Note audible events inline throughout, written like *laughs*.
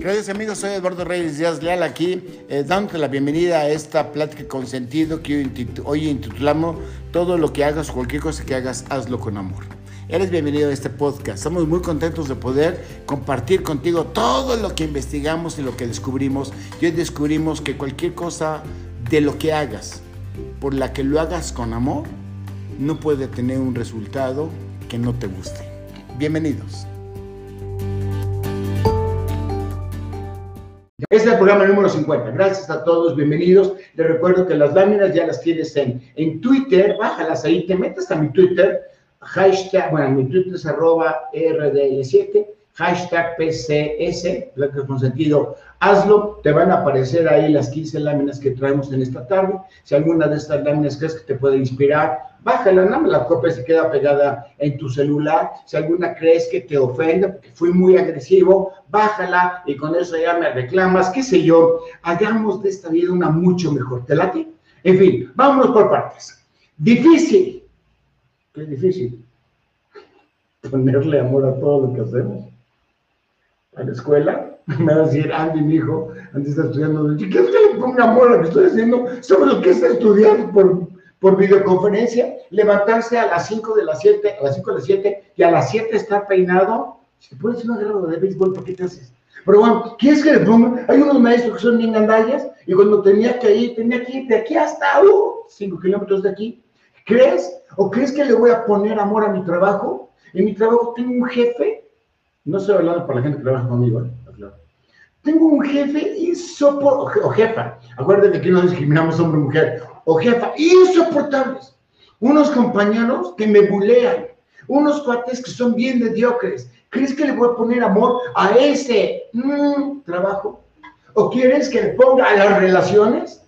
Gracias amigos, soy Eduardo Reyes Díaz Leal aquí, eh, dándote la bienvenida a esta plática con sentido que hoy intitulamos Todo lo que hagas, cualquier cosa que hagas, hazlo con amor. Eres bienvenido a este podcast. Estamos muy contentos de poder compartir contigo todo lo que investigamos y lo que descubrimos. Y hoy descubrimos que cualquier cosa de lo que hagas, por la que lo hagas con amor, no puede tener un resultado que no te guste. Bienvenidos. Este es el programa número 50. Gracias a todos, bienvenidos. Les recuerdo que las láminas ya las tienes en, en Twitter, bájalas ahí, te metes a mi Twitter, hashtag, bueno, mi Twitter es arroba RDL7, hashtag PCS, que con sentido, hazlo, te van a aparecer ahí las 15 láminas que traemos en esta tarde. Si alguna de estas láminas crees que te puede inspirar, bájala, no me la copia se queda pegada en tu celular. Si alguna crees que te ofende, porque fui muy agresivo, bájala y con eso ya me reclamas, qué sé yo. Hagamos de esta vida una mucho mejor. ¿Te late? En fin, vámonos por partes. Difícil. ¿Qué es difícil? Ponerle amor a todo lo que hacemos. A la escuela, *laughs* me va a decir Andy, mi hijo, Andy está estudiando. ¿Qué es que le ponga amor a lo que estoy haciendo? ¿Sabes lo que está estudiando por por videoconferencia, levantarse a las 5 de las 7, a las 5 de las 7 y a las 7 estar peinado. Si puedes una guerra de béisbol, ¿por qué te haces? Pero bueno, ¿quieres que le ponga? Hay unos maestros que son bien gandallas y cuando tenía que ir, tenía que ir de aquí hasta 5 uh, kilómetros de aquí. ¿Crees? ¿O crees que le voy a poner amor a mi trabajo? En mi trabajo tengo un jefe, no estoy hablando para la gente que trabaja conmigo, ¿eh? Tengo un jefe insoportable, o jefa, acuérdate que no discriminamos hombre o jefa, insoportables. Unos compañeros que me bulean, unos cuates que son bien mediocres. ¿Crees que le voy a poner amor a ese mm, trabajo? ¿O quieres que le ponga a las relaciones?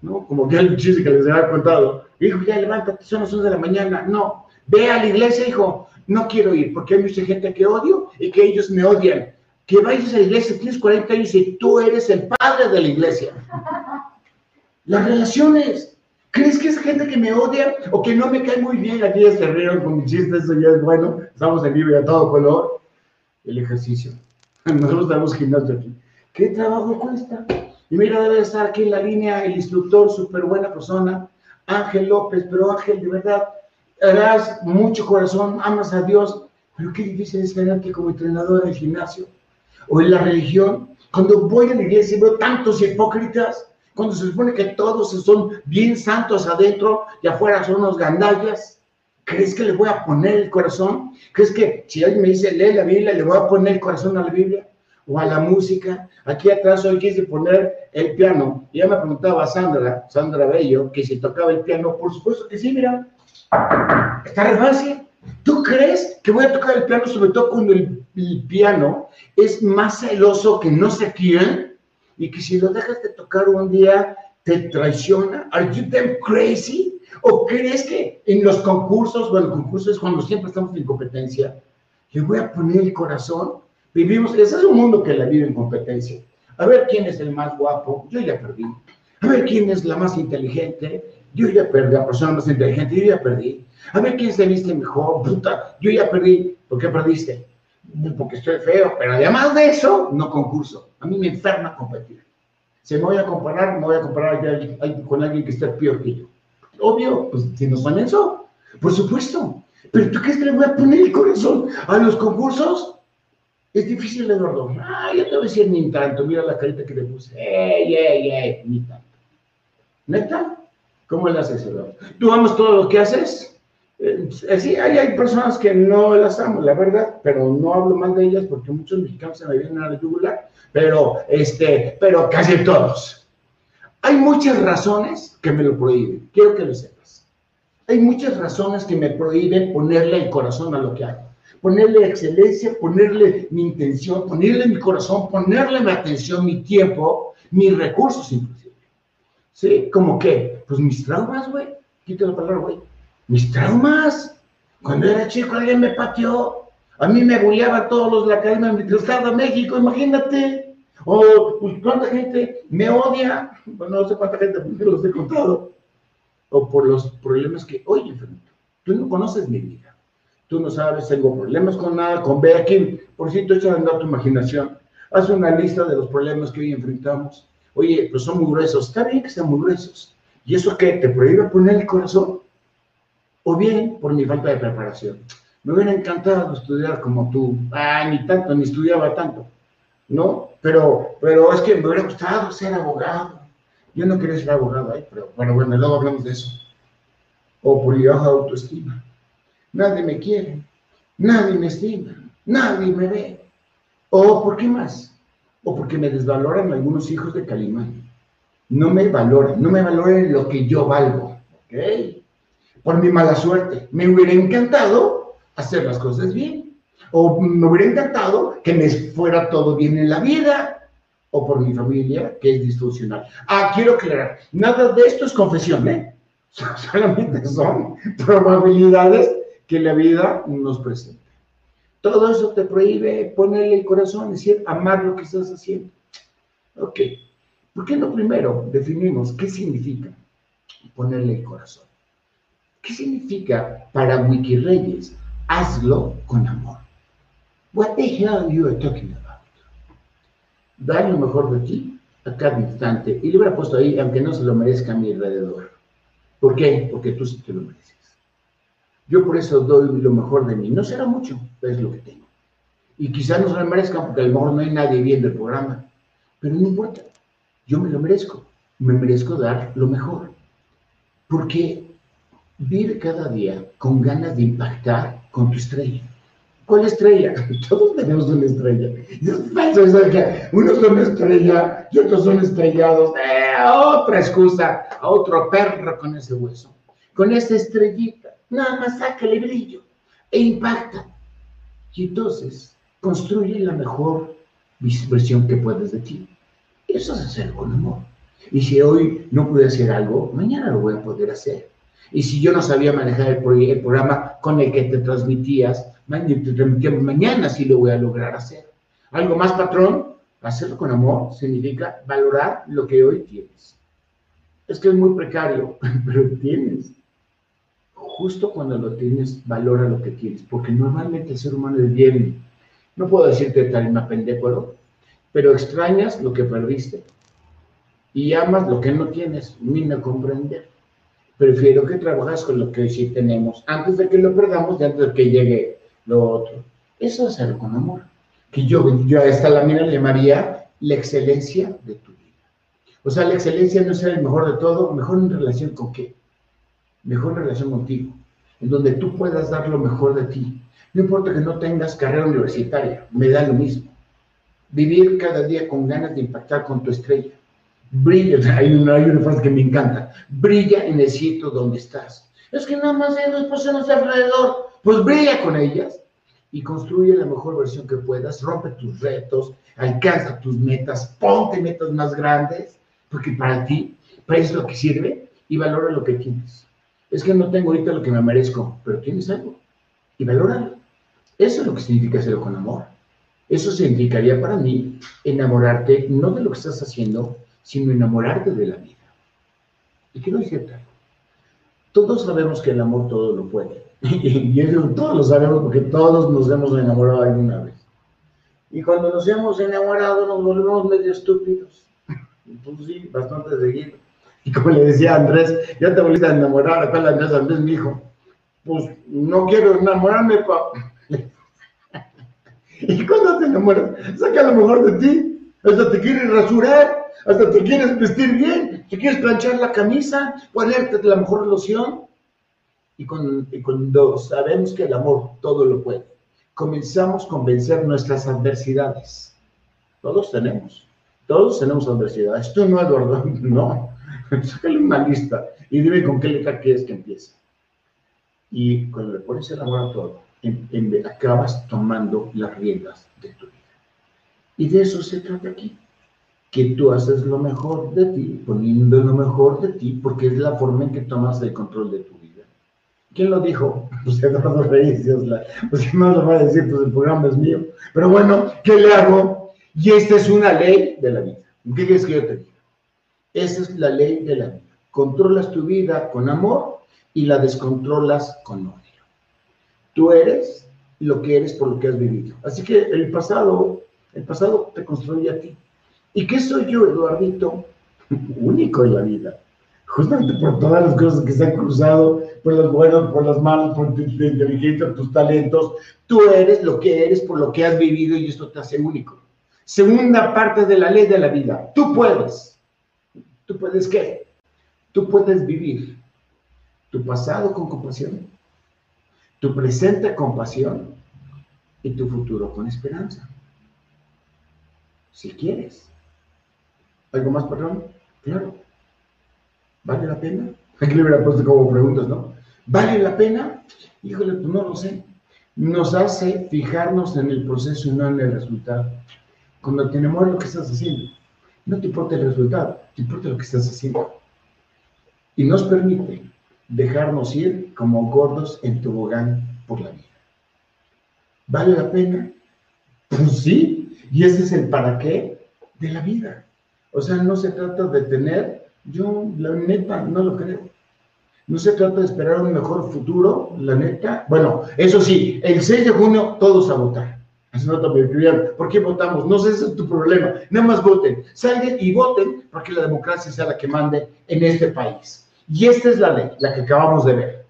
¿No? Como que el chiste que les había contado. Hijo, ya levántate, son las 11 de la mañana. No, ve a la iglesia, hijo. No quiero ir porque hay mucha gente que odio y que ellos me odian. Que vayas a la iglesia, tienes 40 años y tú eres el padre de la iglesia. Las relaciones. ¿Crees que es gente que me odia o que no me cae muy bien? Aquí ya se rieron con mi chiste, eso ya es bueno. Estamos en vivo y a todo color. El ejercicio. *laughs* Nosotros damos gimnasio aquí. ¿Qué trabajo cuesta? Y mira, debe estar aquí en la línea el instructor, súper buena persona, Ángel López, pero Ángel, de verdad, harás mucho corazón, amas a Dios, pero qué difícil es tenerte como entrenador en el gimnasio o en la religión. Cuando voy a la iglesia y veo tantos hipócritas, cuando se supone que todos son bien santos adentro y afuera son unos gandallas. ¿Crees que le voy a poner el corazón? ¿Crees que si alguien me dice lee la Biblia, le voy a poner el corazón a la Biblia? ¿O a la música? Aquí atrás hoy quise poner el piano. Ya me preguntaba Sandra, Sandra Bello, que si tocaba el piano. Por supuesto que sí, mira. Está re fácil. ¿Tú crees que voy a tocar el piano, sobre todo cuando el, el piano es más celoso que no se quiere? Y que si lo dejas de tocar un día te traiciona? ¿Are you damn crazy? ¿O crees que en los concursos, bueno, concursos cuando siempre estamos en competencia, le voy a poner el corazón? Vivimos, ese es un mundo que la vive en competencia. A ver quién es el más guapo, yo ya perdí. A ver quién es la más inteligente, yo ya perdí. La persona más inteligente, yo ya perdí. A ver quién se viste mejor, puta, yo ya perdí. ¿Por qué perdiste? Porque estoy feo, pero además de eso, no concurso. A mí me enferma competir. Si me voy a comparar, me voy a comparar con alguien que esté peor que yo. Obvio, pues si nos eso, por supuesto. Pero ¿tú crees que le voy a poner el corazón a los concursos? Es difícil, Eduardo. Ah, yo te voy a decir ni tanto. Mira la carita que le puse. ¡Ey, ey, ey! Ni tanto. ¿Neta? ¿Cómo le haces, Eduardo? ¿Tú amas todo lo que haces? Eh, sí, hay, hay, personas que no las amo, la verdad, pero no hablo mal de ellas porque muchos mexicanos se me vienen a la yugular, pero, este, pero casi todos. Hay muchas razones que me lo prohíben, quiero que lo sepas. Hay muchas razones que me prohíben ponerle el corazón a lo que hago. Ponerle excelencia, ponerle mi intención, ponerle mi corazón, ponerle mi atención, mi tiempo, mis recursos inclusive. ¿Sí? ¿Como qué? Pues mis traumas, güey. Quita la palabra, güey mis traumas. Cuando era chico alguien me pateó. A mí me bulleaba todos los de la Academia Militar México, imagínate. O pues, cuánta gente me odia. Bueno, no sé cuánta gente, porque los he contado. O por los problemas que hoy enfrento. Tú no conoces mi vida. Tú no sabes, tengo problemas con nada, con ver aquí. Por cierto, echa a andar tu imaginación. Haz una lista de los problemas que hoy enfrentamos. Oye, pues son muy gruesos. Está bien que sean muy gruesos. ¿Y eso qué? ¿Te prohíbe poner el corazón? O bien por mi falta de preparación. Me hubiera encantado estudiar como tú. Ah, ni tanto, ni estudiaba tanto. ¿No? Pero, pero es que me hubiera gustado ser abogado. Yo no quería ser abogado, ¿eh? pero bueno, bueno, luego hablamos de eso. O por mi baja autoestima. Nadie me quiere, nadie me estima, nadie me ve. O, ¿por qué más? O porque me desvaloran algunos hijos de Calimán. No me valoran, no me valoran lo que yo valgo. ¿Ok? Por mi mala suerte. Me hubiera encantado hacer las cosas bien. O me hubiera encantado que me fuera todo bien en la vida. O por mi familia, que es disfuncional. Ah, quiero aclarar, nada de esto es confesión, ¿eh? *laughs* Solamente son probabilidades que la vida nos presenta. Todo eso te prohíbe ponerle el corazón, es decir, amar lo que estás haciendo. Ok, ¿por qué no primero definimos qué significa ponerle el corazón? ¿Qué significa para Wikireyes? Hazlo con amor. What the hell you are talking about? Dar lo mejor de ti a cada instante. Y le hubiera puesto ahí, aunque no se lo merezca a mi alrededor. ¿Por qué? Porque tú sí te lo mereces. Yo por eso doy lo mejor de mí. No será mucho, pero es lo que tengo. Y quizás no se lo merezcan porque a lo mejor no hay nadie viendo el programa. Pero no importa. Yo me lo merezco. Me merezco dar lo mejor. Porque vive cada día con ganas de impactar con tu estrella. ¿Cuál estrella? *laughs* Todos tenemos una estrella. Unos son estrella y otros son estrellados. Eh, otra excusa, a otro perro con ese hueso. Con esa estrellita nada más sácale brillo e impacta. Y entonces construye la mejor versión que puedes de ti. Eso es hacer con amor. Y si hoy no pude hacer algo, mañana lo voy a poder hacer. Y si yo no sabía manejar el, programa con el que te transmitías, mañana sí lo voy a lograr hacer. Algo más, patrón, hacerlo con amor significa valorar lo que hoy tienes. Es que es muy precario, *laughs* pero tienes justo cuando lo tienes, valora lo que tienes, porque normalmente el ser humano es bien, no puedo decirte tal pendejo, pero extrañas lo que perdiste y amas lo que no tienes, me comprender. Prefiero que trabajes con lo que sí tenemos antes de que lo perdamos y antes de que llegue lo otro. Eso es hacerlo con amor. Que yo, yo a esta lámina le llamaría la excelencia de tu vida. O sea, la excelencia no es el mejor de todo, mejor en relación con qué? mejor relación contigo, en donde tú puedas dar lo mejor de ti. No importa que no tengas carrera universitaria, me da lo mismo. Vivir cada día con ganas de impactar con tu estrella. Brilla, hay una, hay una frase que me encanta, brilla en el sitio donde estás. Es que nada más hay dos personas alrededor, pues brilla con ellas y construye la mejor versión que puedas, rompe tus retos, alcanza tus metas, ponte metas más grandes, porque para ti, para eso es lo que sirve y valora lo que tienes es que no tengo ahorita lo que me merezco, pero tienes algo y valóralo. Eso es lo que significa hacerlo con amor. Eso significaría para mí enamorarte no de lo que estás haciendo, sino enamorarte de la vida. Y quiero decirte algo. Todos sabemos que el amor todo lo puede. *laughs* Y eso todos lo sabemos porque todos nos hemos enamorado alguna vez. Y cuando nos hemos enamorado nos volvemos medio estúpidos. Entonces sí, bastante seguido. Y como le decía Andrés, ya te volviste a enamorar, acá Andrés, Andrés me dijo, pues no quiero enamorarme, papá. *laughs* ¿Y cuando te enamoras? Saca lo mejor de ti. Hasta te quieres rasurar, hasta te quieres vestir bien, te quieres planchar la camisa, ponerte la mejor loción. Y, con, y cuando sabemos que el amor todo lo puede, comenzamos a vencer nuestras adversidades. Todos tenemos, todos tenemos adversidades. Tú no, Eduardo, *laughs* no. Sácale una lista y dime con qué letra quieres que empiece. Y cuando le pones el amor a todo, en, acabas tomando las riendas de tu vida. Y de eso se trata aquí. Que tú haces lo mejor de ti, poniendo lo mejor de ti, porque es la forma en que tomas el control de tu vida. ¿Quién lo dijo? *laughs* Pues Eduardo Reyes, pues ¿qué más lo va a decir? Pues el programa es mío. Pero bueno, ¿qué le hago? Y esta es una ley de la vida. ¿Qué quieres que yo te diga? Esa es la ley de la vida. Controlas tu vida con amor y la descontrolas con odio. Tú eres lo que eres por lo que has vivido. Así que el pasado El pasado te construye a ti. ¿Y qué soy yo, Eduardito? Único en la vida. Justamente por todas las cosas que se han cruzado, por los buenos, por los malos, por tu, inteligencia, tus talentos. Tú eres lo que eres por lo que has vivido y esto te hace único. Segunda parte de la ley de la vida. Tú puedes. ¿Tú puedes qué? Tú puedes vivir tu pasado con compasión, tu presente con pasión y tu futuro con esperanza. Si quieres. ¿Algo más, perdón? Claro. ¿Vale la pena? Aquí le hubiera puesto como preguntas, ¿no? ¿Vale la pena? Híjole, pues no lo sé. Nos hace fijarnos en el proceso y no en el resultado. Cuando te lo que estás haciendo, no te importa el resultado, te importa lo que estás haciendo. Y nos permite dejarnos ir como gordos en tobogán por la vida. ¿Vale la pena? Pues sí, y ese es el para qué de la vida. O sea, no se trata de tener, yo la neta no lo creo. No se trata de esperar un mejor futuro, la neta. Bueno, eso sí, el 6 de junio todos a votar. ¿por qué votamos? No sé, ese es tu problema. Nada más voten. Salgan y voten para que la democracia sea la que mande en este país. Y esta es la ley, la que acabamos de ver.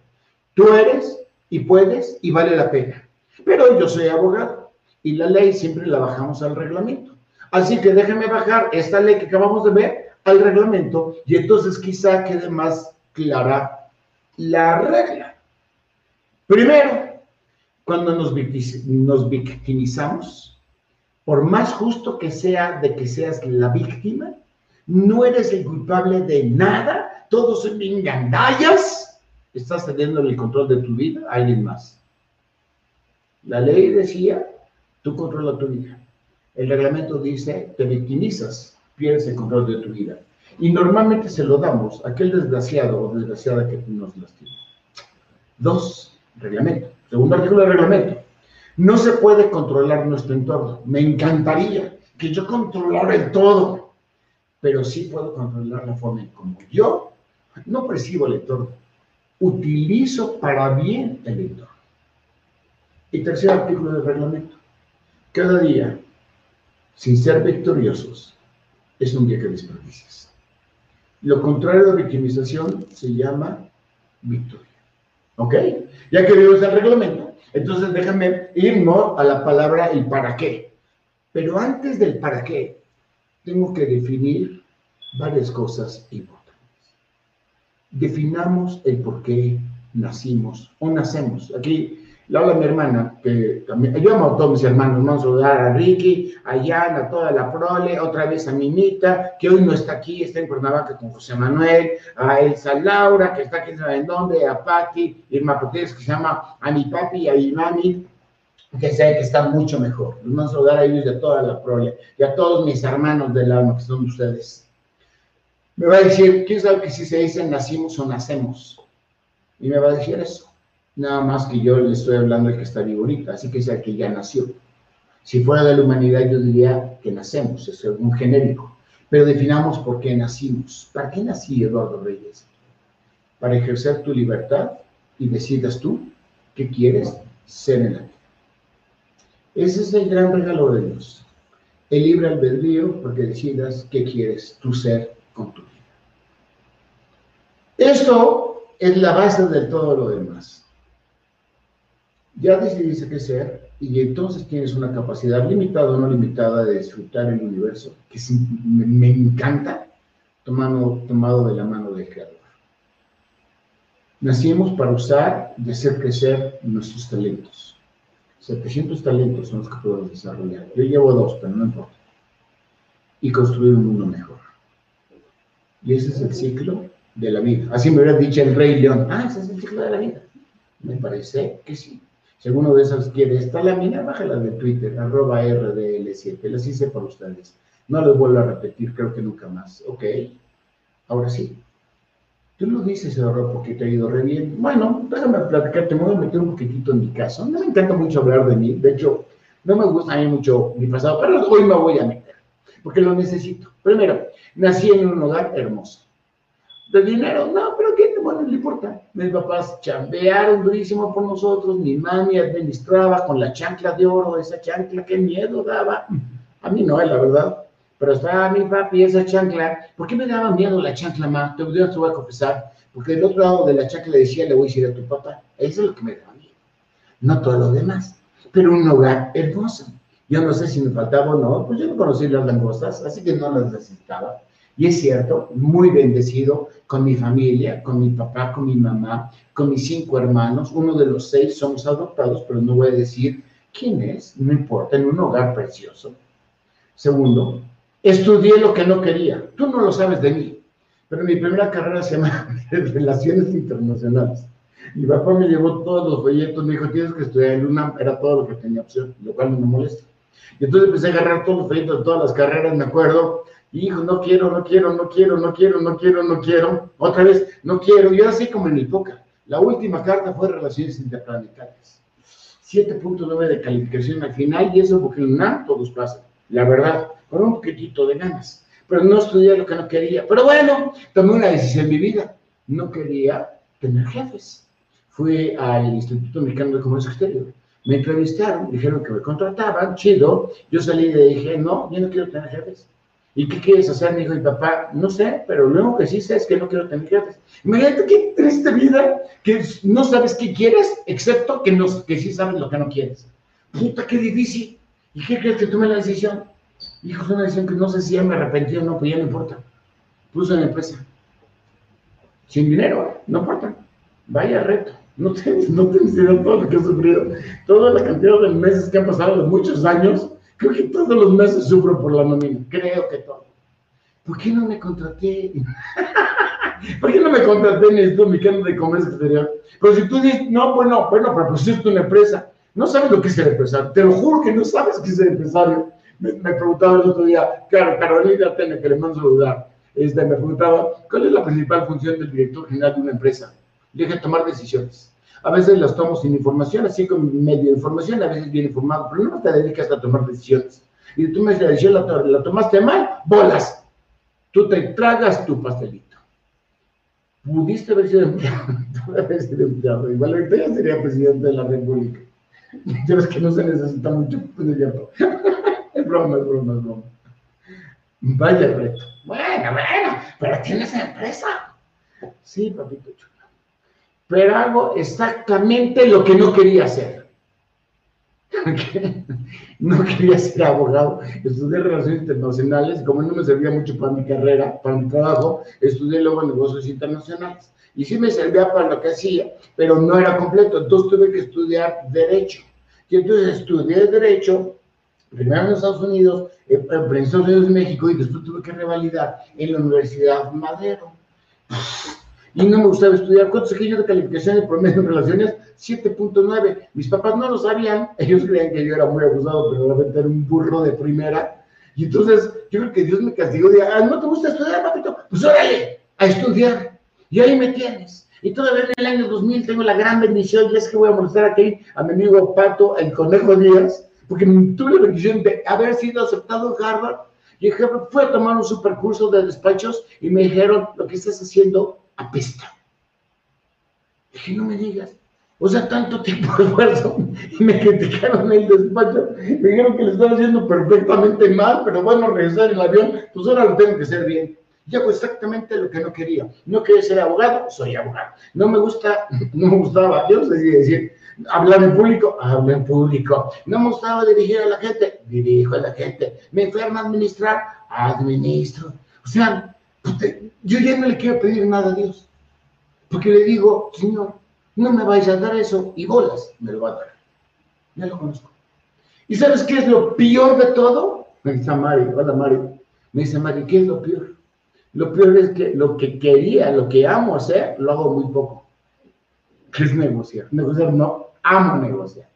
Tú eres y puedes y vale la pena. Pero yo soy abogado y la ley siempre la bajamos al reglamento. Así que déjenme bajar esta ley que acabamos de ver al reglamento y entonces quizá quede más clara la regla. Primero, cuando nos, victimizamos, por más justo que sea de que seas la víctima, no eres el culpable de nada, todos son gandallas, estás cediendo el control de tu vida a alguien más. La ley decía, tú controlas tu vida. El reglamento dice, te victimizas, pierdes el control de tu vida. Y normalmente se lo damos a aquel desgraciado o desgraciada que nos lastima. Dos, reglamento. Segundo artículo del reglamento. No se puede controlar nuestro entorno. Me encantaría que yo controlara el todo, pero sí puedo controlar la forma en como yo no percibo el entorno, utilizo para bien el entorno. Y tercer artículo del reglamento. Cada día, sin ser victoriosos, es un día que desperdicias. Lo contrario de victimización se llama victoria. ¿Ok? Ya que vimos el reglamento, entonces déjame irnos a la palabra el para qué. Pero antes del para qué, tengo que definir varias cosas importantes definamos el por qué nacimos o nacemos. Aquí le habla mi hermana, que también, yo amo a todos mis hermanos, vamos a saludar a Ricky, a Jan, a toda la prole, otra vez a Minita, que hoy no está aquí, está en Cuernavaca con José Manuel, a Elsa Laura, que está aquí en dónde, a Patti, Irma Potés, que se llama a mi papi y a mi mami, que sé que están mucho mejor. Les vamos a saludar a ellos a toda la prole, y a todos mis hermanos del alma, que son ustedes. Me va a decir, ¿quién sabe que si se dice nacimos o nacemos? Y me va a decir eso. Nada más que yo le estoy hablando de que está vivo ahorita, así que es el que ya nació. Si fuera de la humanidad, yo diría que nacemos, es un genérico. Pero definamos por qué nacimos. ¿Para qué nací Eduardo Reyes? Para ejercer tu libertad y decidas tú qué quieres ser en la vida. Ese es el gran regalo de Dios. El libre albedrío porque decidas qué quieres tú ser con tu vida. Esto es la base de todo lo demás. Ya decidiste ser y entonces tienes una capacidad limitada o no limitada de disfrutar el universo, que me, encanta, tomado, tomado de la mano del Creador. Nacimos para usar y hacer crecer nuestros talentos. 700 talentos son los que podemos desarrollar. Yo llevo dos, pero no importa. Y construir un mundo mejor. Y ese es el ciclo de la vida. Así me hubiera dicho el Rey León. Ah, ese es el ciclo de la vida. Me parece que sí. Si alguno de esos quiere esta lámina, bájala de Twitter, arroba RDL7. Las hice por ustedes. No les vuelvo a repetir, creo que nunca más. Ok. Ahora sí. Tú lo dices, Eduardo, porque te ha ido re bien. Bueno, déjame platicarte, me voy a meter un poquitito en mi caso. No me encanta mucho hablar de mí. De hecho, no me gusta a mí mucho mi pasado, pero hoy me voy a meter, porque lo necesito. Primero, nací en un hogar hermoso de dinero. No, pero ¿qué bueno, le importa? Mis papás chambearon durísimo por nosotros, mi mami administraba con la chancla de oro, esa chancla, qué miedo daba. A mí no, es la verdad. Pero estaba mi papi, esa chancla. ¿Por qué me daba miedo la chancla, ma? Te, te voy a confesar. Porque del otro lado de la chancla decía, le voy a decir a tu papá. Eso es lo que me daba miedo. No todo lo demás. Pero un hogar hermoso. Yo no sé si me faltaba o no, pues yo no conocí las langostas, así que no las necesitaba. Y es cierto, muy bendecido con mi familia, con mi papá, con mi mamá, con mis cinco hermanos. Uno de los seis somos adoptados, pero no voy a decir quién es, no importa, en un hogar precioso. Segundo, estudié lo que no quería. Tú no lo sabes de mí, pero mi primera carrera se llama *laughs* Relaciones Internacionales. Mi papá me llevó todos los folletos, me dijo, tienes que estudiar en UNAM, era todo lo que tenía opción, lo cual no me molesta. Y entonces empecé a agarrar todos los folletos de todas las carreras, me acuerdo, hijo, no quiero, no quiero, no quiero, no quiero, no quiero, no quiero, otra vez, no quiero, y así como en mi época. La última carta fue Relaciones Interplanetarias. 7.9 de calificación al final, y eso porque UNAM todos pasan, la verdad, con un poquitito de ganas. Pero no estudié lo que no quería. Pero bueno, tomé una decisión en mi vida. No quería tener jefes. Fui al Instituto Mexicano de Comercio Exterior me entrevistaron, dijeron que me contrataban, chido. Yo salí y dije, no, yo no quiero tener jefes. ¿Y qué quieres hacer? Me dijo mi papá, no sé, pero lo único que sí sé es que no quiero tener jefes. Imagínate qué triste vida, que no sabes qué quieres, excepto que, no, que sí sabes lo que no quieres. Puta, qué difícil. ¿Y qué crees que tomé la decisión? Hijo, es una decisión que no sé si ya me arrepentí o no, pues ya no importa. Puse una empresa. Sin dinero, no importa. Vaya reto. No *laughs* tienes, no tienes idea todo lo que he sufrido. Toda la cantidad de meses que han pasado, de muchos años, creo que todos los meses sufro por la nómina. Creo que todo. ¿Por qué no me contraté? *laughs* ¿Por qué no me contraté en esto, mi canal de comercio exterior? Pero si tú dices, no, bueno, bueno, pero pusiste una empresa. No sabes lo que es ser empresario. Te lo juro que no sabes qué es ser empresario. Me, preguntaba el otro día, claro, Carolina Tene, que le mando saludar, este, me preguntaba, ¿cuál es la principal función del director general de una empresa? Dije, tomar decisiones. A veces las tomo sin información, así como medio información, a veces bien informado, pero no te dedicas a tomar decisiones. Y tú me la decisión la, tomaste mal, bolas. Tú te tragas tu pastelito. Pudiste haber sido empleado, *laughs* haber sido empleado. Igual ahorita ya sería presidente de la República. *laughs* Ya ves que no se necesita mucho, pues *laughs* Es broma, es broma, es broma. Vaya reto. Bueno, bueno, pero tienes empresa. Sí, papito chulo pero hago exactamente lo que no quería hacer. *laughs* no quería ser abogado, estudié relaciones internacionales, como no me servía mucho para mi carrera, para mi trabajo, estudié luego negocios internacionales. Y sí me servía para lo que hacía, pero no era completo, entonces tuve que estudiar derecho. Y entonces estudié derecho, primero en Estados Unidos, eh, en Estados Unidos México, y después tuve que revalidar en la Universidad Madero y no me gustaba estudiar. ¿Cuántos saqué yo de calificación de promedio en relaciones? 7.9. Mis papás no lo sabían, *laughs* ellos creían que yo era muy abusado, pero realmente era un burro de primera. Y entonces yo creo que Dios me castigó de, ah, ¿no te gusta estudiar, papito? Pues órale, a estudiar. Y ahí me tienes. Y todavía en el año 2000 tengo la gran bendición, y es que voy a molestar aquí a mi amigo Pato, el Conejo Díaz, porque tuve la bendición de haber sido aceptado en Harvard. Y Harvard fue a tomar un supercurso de despachos y me dijeron, lo que estás haciendo apesta. Dije, no me digas. O sea, tanto tiempo *laughs* de esfuerzo y me criticaron el despacho. Me dijeron que lo estaba haciendo perfectamente mal, pero bueno, regresar en el avión, pues ahora lo tengo que hacer bien. Y hago exactamente lo que no quería. No quería ser abogado, soy abogado. No me gusta, *laughs* no me gustaba, yo no sé si decir, hablar en público, hablo en público. No me gustaba dirigir a la gente, dirijo a la gente. Me enferma administrar, administro. O sea, yo ya no le quiero pedir nada a Dios. Porque le digo, Señor, no me vais a dar eso y bolas, me lo va a dar. Ya lo conozco. ¿Y sabes qué es lo peor de todo? Me dice Mari, hola Mari. Me dice Mari, ¿qué es lo peor? Lo peor es que lo que quería, lo que amo hacer, lo hago muy poco. ¿Qué es negociar? Negociar no, amo negociar.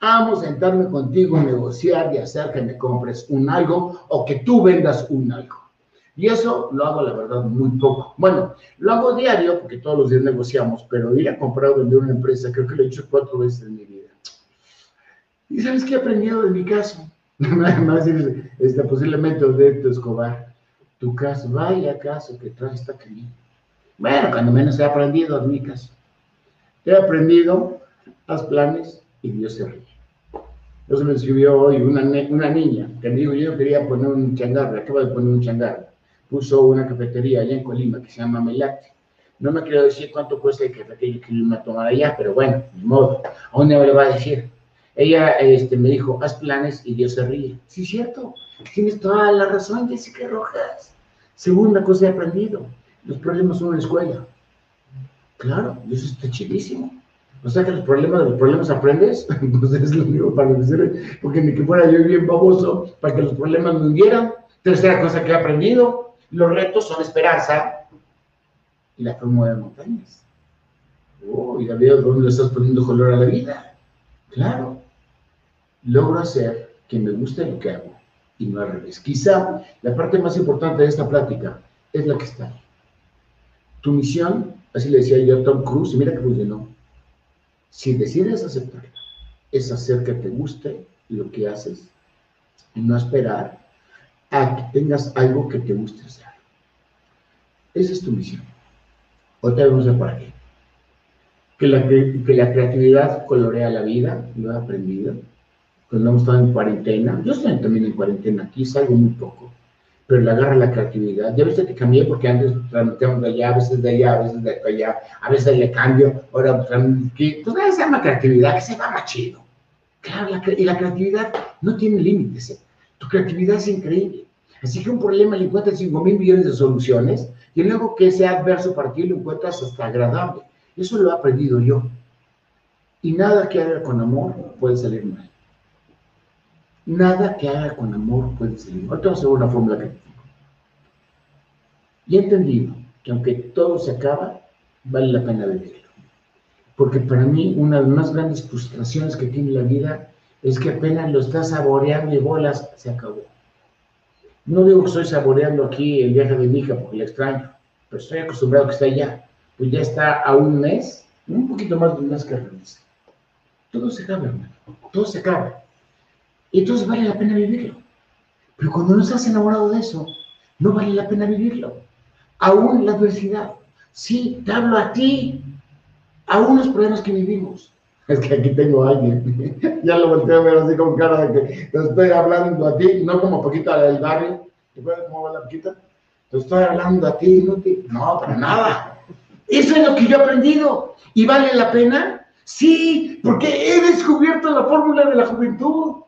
Amo sentarme contigo, negociar y hacer que me compres un algo o que tú vendas un algo. Y eso lo hago, la verdad, muy poco. Bueno, lo hago diario porque todos los días negociamos, pero ir a comprar o vender una empresa, creo que lo he hecho cuatro veces en mi vida. ¿Y sabes qué he aprendido de mi caso? *laughs* Más este, posiblemente tu Escobar. Tu caso, vaya caso que trae esta aquí. Bueno, cuando menos he aprendido en mi caso. He aprendido, haz planes y Dios se ríe. Entonces me escribió hoy una, una niña que me dijo, yo quería poner un changarro, acaba de poner un changarro. Puso una cafetería allá en Colima que se llama Melate. No me quiero decir cuánto cuesta el café que me tomar allá, pero bueno, ni modo. ¿A dónde me lo va a decir? Ella este, me dijo, haz planes y Dios se ríe. Sí, cierto. Tienes toda la razón, Jessica Rojas. Segunda cosa he aprendido. Los problemas son en la escuela. Claro, eso está chidísimo. O sea que los problemas de los problemas aprendes, *laughs* pues es lo único para decir, porque ni que fuera yo bien baboso para que los problemas me hundieran. Tercera cosa que he aprendido, los retos son esperanza y la forma de montañas. Oh, y veo dónde le estás poniendo color a la vida. Claro, logro hacer que me guste lo que hago y no al revés. Quizá la parte más importante de esta plática es la que está ahí. Tu misión, así le decía yo a Tom Cruise, y mira que funcionó. Si decides aceptarla, es hacer que te guste lo que haces y no esperar a que tengas algo que te guste hacer. Esa es tu misión. Otra vez no para qué. Que la, que la creatividad colorea la vida, lo he aprendido. Cuando hemos estado en cuarentena, yo estoy también en cuarentena, aquí salgo muy poco, pero le agarra la creatividad. Ya viste que cambié porque antes transmitíamos de allá, a veces de allá, a veces de allá, a veces le cambio, ahora que pues se llama creatividad, que se más chido. Claro, la, y la creatividad no tiene límites. ¿eh? Tu creatividad es increíble. Así que un problema le encuentras 5 mil millones de soluciones y luego que sea adverso para ti lo encuentras hasta agradable. Eso lo he aprendido yo. Y nada que haga con amor puede salir mal. Nada que haga con amor puede salir mal. Ahorita vamos a una fórmula que tengo. Y he entendido que aunque todo se acaba, vale la pena vivirlo. Porque para mí una de las más grandes frustraciones que tiene la vida es que apenas lo estás saboreando y bolas, se acabó. No digo que estoy saboreando aquí el viaje de mi hija porque la extraño, pero estoy acostumbrado a que está allá. Pues ya está a un mes, un poquito más de un mes que regrese. Todo se acaba, hermano. Todo se acaba. Y entonces vale la pena vivirlo. Pero cuando no estás enamorado de eso, no vale la pena vivirlo. Aún la adversidad. Sí, te hablo a ti. Aún los problemas que vivimos. Es que aquí tengo a alguien. *laughs* ya lo volteo a ver así con cara de que te estoy hablando a ti, no como poquita del barrio. ¿Te acuerdas cómo va la poquita? Te estoy hablando a ti, no te... No, para nada. Eso es lo que yo he aprendido. ¿Y vale la pena? Sí, porque he descubierto la fórmula de la juventud.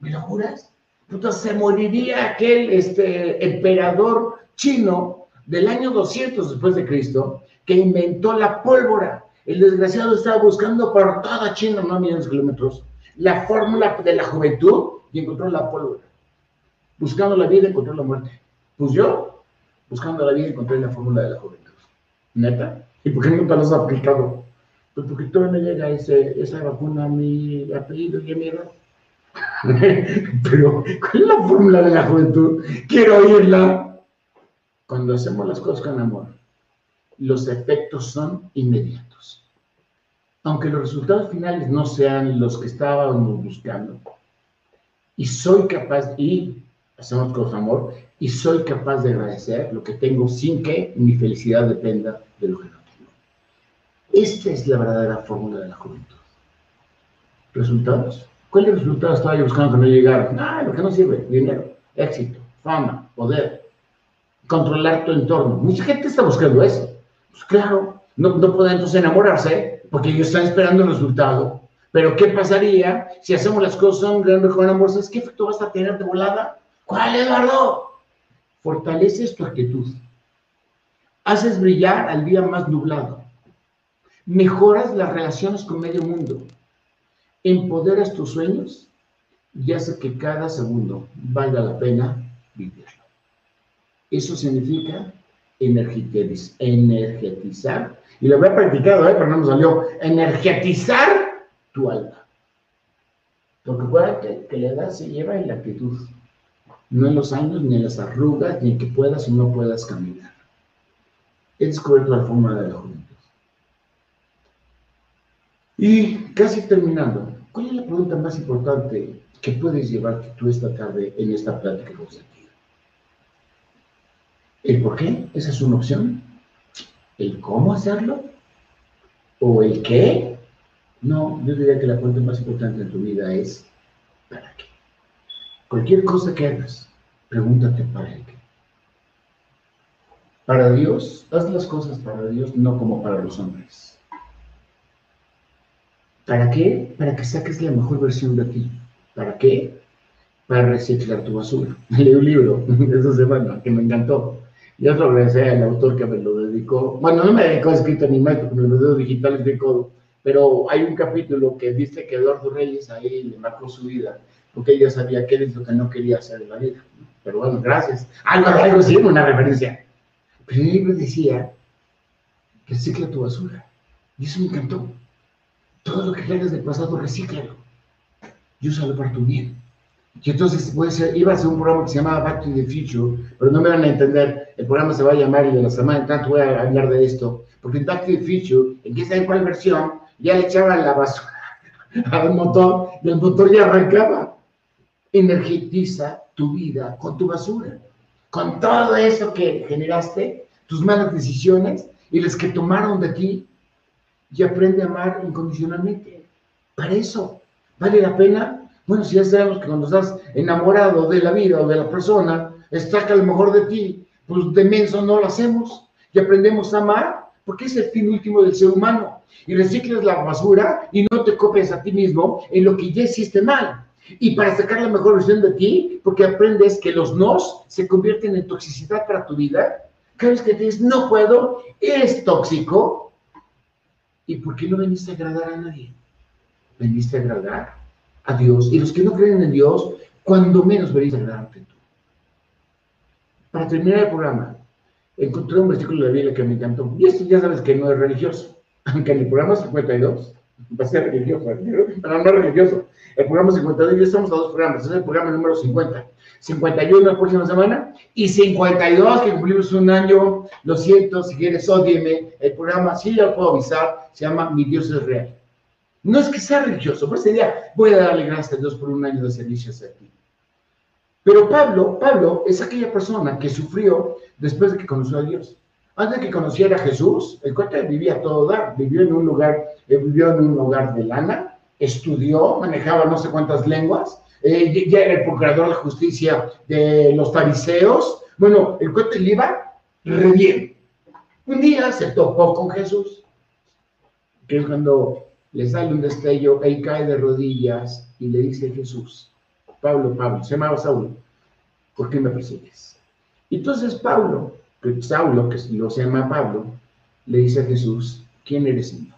¿Me lo juras? Entonces se moriría aquel este, emperador chino del año 200 después de Cristo que inventó la pólvora el desgraciado estaba buscando por toda China, no millones de kilómetros, la fórmula de la juventud y encontró la pólvora. Buscando la vida encontró la muerte. Pues yo, buscando la vida encontré la fórmula de la juventud. ¿Neta? ¿Y por qué nunca los ha aplicado? Pues porque todavía no llega ese, esa vacuna a mi apellido y a mi edad. *laughs* Pero, ¿cuál es la fórmula de la juventud? Quiero oírla. Cuando hacemos las cosas con amor, los efectos son inmediatos. Aunque los resultados finales no sean los que estábamos buscando. Y soy capaz, y hacemos con amor, y soy capaz de agradecer lo que tengo sin que mi felicidad dependa de lo que no tengo. Esta es la verdadera fórmula de la juventud. ¿Resultados? ¿Cuáles resultados estaba yo buscando que no llegaron? Ah, lo que no sirve, dinero, éxito, fama, poder, controlar tu entorno. Mucha gente está buscando eso. Pues claro, no, no pueden entonces enamorarse porque ellos están esperando el resultado. Pero ¿qué pasaría si hacemos las cosas con amor? ¿Sabes qué efecto vas a tener de volada? ¿Cuál, Eduardo? Fortaleces tu actitud. Haces brillar al día más nublado. Mejoras las relaciones con medio mundo. Empoderas tus sueños y hace que cada segundo valga la pena vivirlo. Eso significa energetizar, y lo había practicado, ¿eh? pero no me salió, energetizar tu alma. Porque acuérdate que la edad se lleva en la actitud, no en los años, ni en las arrugas, ni en que puedas o no puedas caminar. He descubierto la forma de la juventud. Y casi terminando, ¿cuál es la pregunta más importante que puedes llevarte tú esta tarde en esta plática con ¿El por qué? Esa es una opción. ¿El cómo hacerlo? ¿O el qué? No, yo diría que la pregunta más importante en tu vida es, ¿para qué? Cualquier cosa que hagas, pregúntate para qué. Para Dios, haz las cosas para Dios, no como para los hombres. ¿Para qué? Para que saques la mejor versión de ti. ¿Para qué? Para reciclar tu basura. *laughs* Leí un libro *laughs* esa semana que me encantó. Yo lo agradecí al autor que me lo dedicó. Bueno, no me dedicó a escrito ni más, porque los videos digitales de codo pero hay un capítulo que dice que Eduardo Reyes ahí le marcó su vida, porque ella sabía qué es lo que no quería hacer en la vida. Pero bueno, gracias. Algo, algo sí, una referencia. Pero el libro decía, recicla tu basura. Y eso me encantó. Todo lo que hagas del pasado, recíclalo. Y úsalo para tu bien. Y entonces puede ser, iba a ser un programa que se llamaba Back to the Future, pero no me van a entender. El programa se va a llamar y de la semana en tanto voy a hablar de esto. Porque en Back to the Future, en que en cuál versión, ya le echaban la basura *laughs* al motor y el motor ya arrancaba. Energetiza tu vida con tu basura, con todo eso que generaste, tus malas decisiones y las que tomaron de ti, y aprende a amar incondicionalmente. Para eso, ¿vale la pena? Bueno, si ya sabemos que cuando estás enamorado de la vida o de la persona, que a lo mejor de ti, pues de menso no lo hacemos y aprendemos a amar, porque es el fin último del ser humano y recicles la basura y no te copies a ti mismo en lo que ya hiciste mal. Y para sacar la mejor versión de ti, porque aprendes que los nos se convierten en toxicidad para tu vida. Cada vez que dices, no puedo, es tóxico. ¿Y por qué no veniste a agradar a nadie? Veniste a agradar a Dios. Y los que no creen en Dios, cuando menos veniste a agradarte. Para terminar el programa, encontré un versículo de la Biblia que me encantó. Y esto ya sabes que no es religioso *laughs* aunque en el programa 52 va a ser religioso, pero no es religioso. El programa 52, ya estamos a dos programas, es el programa número 50. 51 la próxima semana y 52 que cumplimos un año. Lo siento, si quieres, ódieme. El programa, sí, ya lo puedo avisar, se llama Mi Dios es Real. No es que sea religioso, pero ese día voy a darle gracias a Dios por un año de servicio hacia ti. Pero Pablo, Pablo es aquella persona que sufrió después de que conoció a Dios. Antes de que conociera a Jesús, el cuate vivía todo dar, vivió en un lugar, eh, vivió en un lugar de lana, estudió, manejaba no sé cuántas lenguas, eh, ya era el procurador de justicia de los fariseos. Bueno, el cuate le iba re bien. Un día se topó con Jesús, que es cuando le sale un destello, él cae de rodillas y le dice Jesús, Pablo, Pablo, se llamaba Saulo, ¿por qué me persigues? Entonces Pablo que Saulo, que lo se llama Pablo, le dice a Jesús, ¿quién eres, Señor?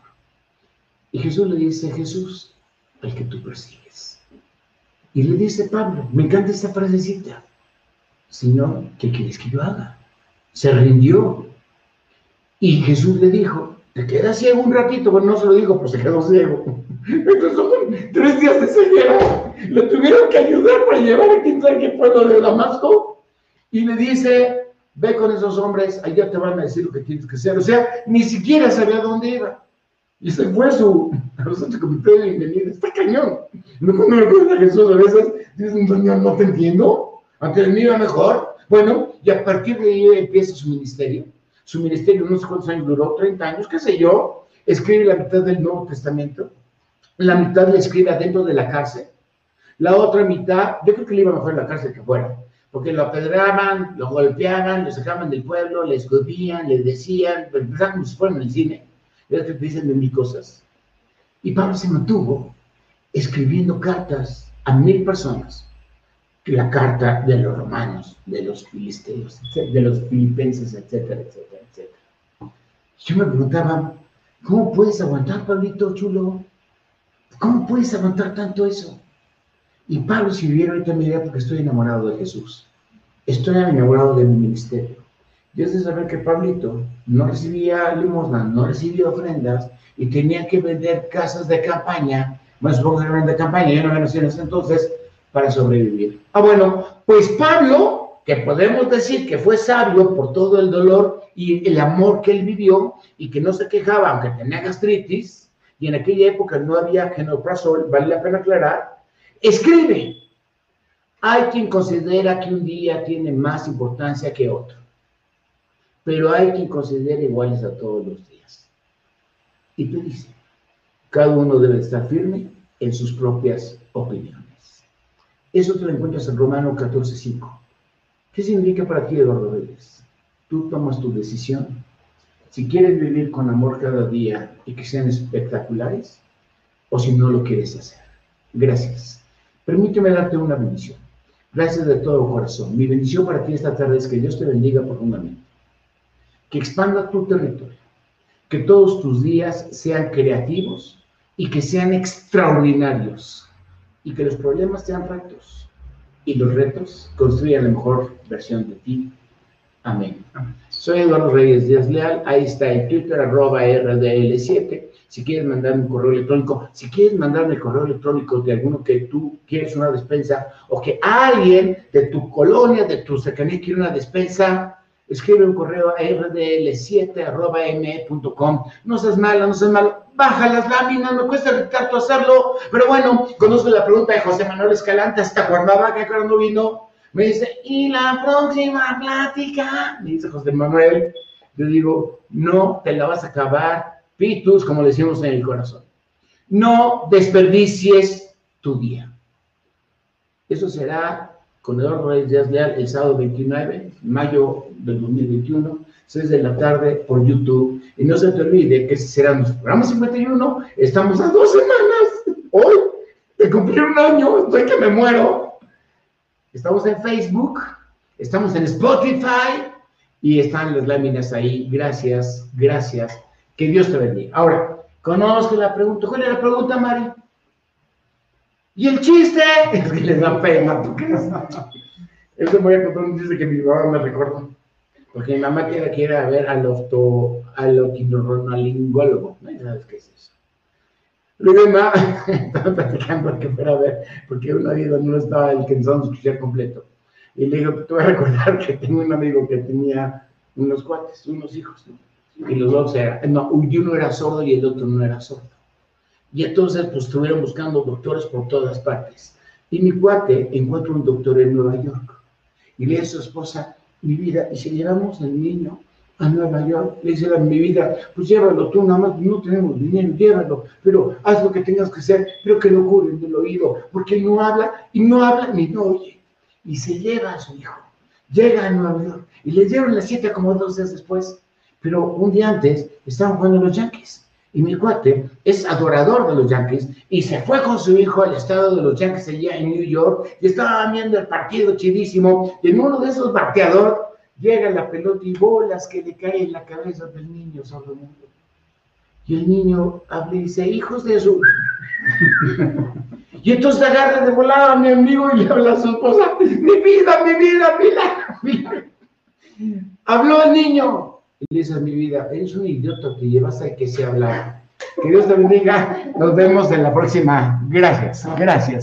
Y Jesús le dice, Jesús, el que tú persigues. Y le dice Pablo, me encanta esta frasecita, Señor, ¿qué quieres que yo haga? Se rindió. Y Jesús le dijo, te quedas ciego un ratito, bueno, no se lo digo, pues se quedó ciego. Entonces son tres días de ceguera. Le tuvieron que ayudar para llevar a quien sabe qué pueblo de Damasco. Y le dice, ve con esos hombres, allá te van a decir lo que tienes que hacer. O sea, ni siquiera sabía dónde iba. Y se fue su, a los comité de bienvenida. Está cañón. No cuando me acuerdo Jesús a veces, dices, Señor, no te entiendo. Aunque el mío mejor. Bueno, y a partir de ahí empieza su ministerio. Su ministerio, no sé cuántos años duró, 30 años, qué sé yo. Escribe la mitad del Nuevo Testamento. La mitad la escribe adentro de la cárcel. La otra mitad, yo creo que le iba mejor en la cárcel que fuera porque lo apedraban, lo golpeaban, lo sacaban del pueblo, le escupían, le decían, pero empezaban como si fueran en el cine, ya te dicen de mil cosas. Y Pablo se mantuvo escribiendo cartas a mil personas, la carta de los romanos, de los filisteos, de los filipenses, etcétera, etcétera. Yo me preguntaba, ¿cómo puedes aguantar, Pablito chulo? ¿Cómo puedes aguantar tanto eso? Y Pablo, si viviera ahorita mi porque estoy enamorado de Jesús. Estoy enamorado de mi ministerio. Y es de saber que Pablito no recibía limosna, no recibía ofrendas y tenía que vender casas de campaña, más supongo que de campaña, yo no en ese entonces, para sobrevivir. Ah, bueno, pues Pablo, que podemos decir que fue sabio por todo el dolor y el amor que él vivió y que no se quejaba, aunque tenía gastritis, y en aquella época no había genoprazol, vale la pena aclarar, Escribe. Hay quien considera que un día tiene más importancia que otro, pero hay quien considera iguales a todos los días. Y tú dices, Cada uno debe estar firme en sus propias opiniones. Eso te lo encuentras en Romano 14.5. ¿Qué significa para ti, Eduardo Reyes? Tú tomas tu decisión. Si quieres vivir con amor cada día y que sean espectaculares, o si no lo quieres hacer. Gracias. Permíteme darte una bendición. Gracias de todo corazón. Mi bendición para ti esta tarde es que Dios te bendiga profundamente. Que expanda tu territorio. Que todos tus días sean creativos y que sean extraordinarios. Y que los problemas sean retos. Y los retos construyan la mejor versión de ti. Amén. Soy Eduardo Reyes Díaz Leal. Ahí está en Twitter, arroba RDL7 si quieres mandarme un correo electrónico, si quieres mandarme el correo electrónico de alguno que tú quieres una despensa o que alguien de tu colonia, de tu cercanía quiere una despensa, escribe un correo a rdl7.me.com. No seas malo, no seas malo. Baja las láminas, no cuesta tanto hacerlo. Pero bueno, conozco la pregunta de José Manuel Escalante hasta Cuernavaca, que no vino. Me dice, ¿y la próxima plática? Me dice José Manuel. Yo digo, no te la vas a acabar Pitus, como decimos en el corazón. No desperdicies tu día. Eso será con Eduardo Reyes Díaz Leal el sábado 29, mayo del 2021, 6 de la tarde por YouTube. Y no se te olvide que será nuestro programa 51. Estamos a dos semanas. Hoy, de cumplir un año, estoy que me muero. Estamos en Facebook, estamos en Spotify y están las láminas ahí. Gracias, gracias. Que Dios te bendiga. Ahora, conozco la pregunta. ¿Cuál es la pregunta, Mari? ¿Y el chiste? *laughs* Es que les da pena. Porque... Eso voy a contar un chiste que mi mamá me recordó. Porque mi mamá quiere, quiere ver al, opto, al otorrinolaringólogo. ¿No sabes qué es eso? Luego mamá *laughs* estaba platicando que fuera a ver, porque un amigo no estaba el que nos escuchar completo. Y le digo, te voy a recordar que tengo un amigo que tenía unos cuates, unos hijos, ¿no? y los dos eran, no, uno era sordo y el otro no era sordo. Y entonces, pues estuvieron buscando doctores por todas partes. Y mi cuate encuentra un doctor en Nueva York. Y le dice a su esposa, mi vida, y si llevamos al niño a Nueva York, le dice a mi vida, pues llévalo tú, nada más no tenemos dinero, llévalo, pero haz lo que tengas que hacer, pero que no cure del oído, porque no habla, y no habla ni no oye. Y se lleva a su hijo. Llega a Nueva York y le dieron la cita como dos días después pero un día antes estaban jugando los Yankees. Y mi cuate es adorador de los Yankees y se fue con su hijo al estado de los Yankees allá en New York y estaba viendo el partido chidísimo. Y en uno de esos bateadores llega la pelota y bolas que le caen en la cabeza del niño mundo. Y el niño habla y dice, hijos de su... *laughs* y entonces agarra de volada a mi amigo y habla a su esposa, mi vida, mi vida, mi vida. Habló el niño, y esa es mi vida, eres un idiota, te llevas a que se habla. Que Dios te bendiga. Nos vemos en la próxima. Gracias, gracias.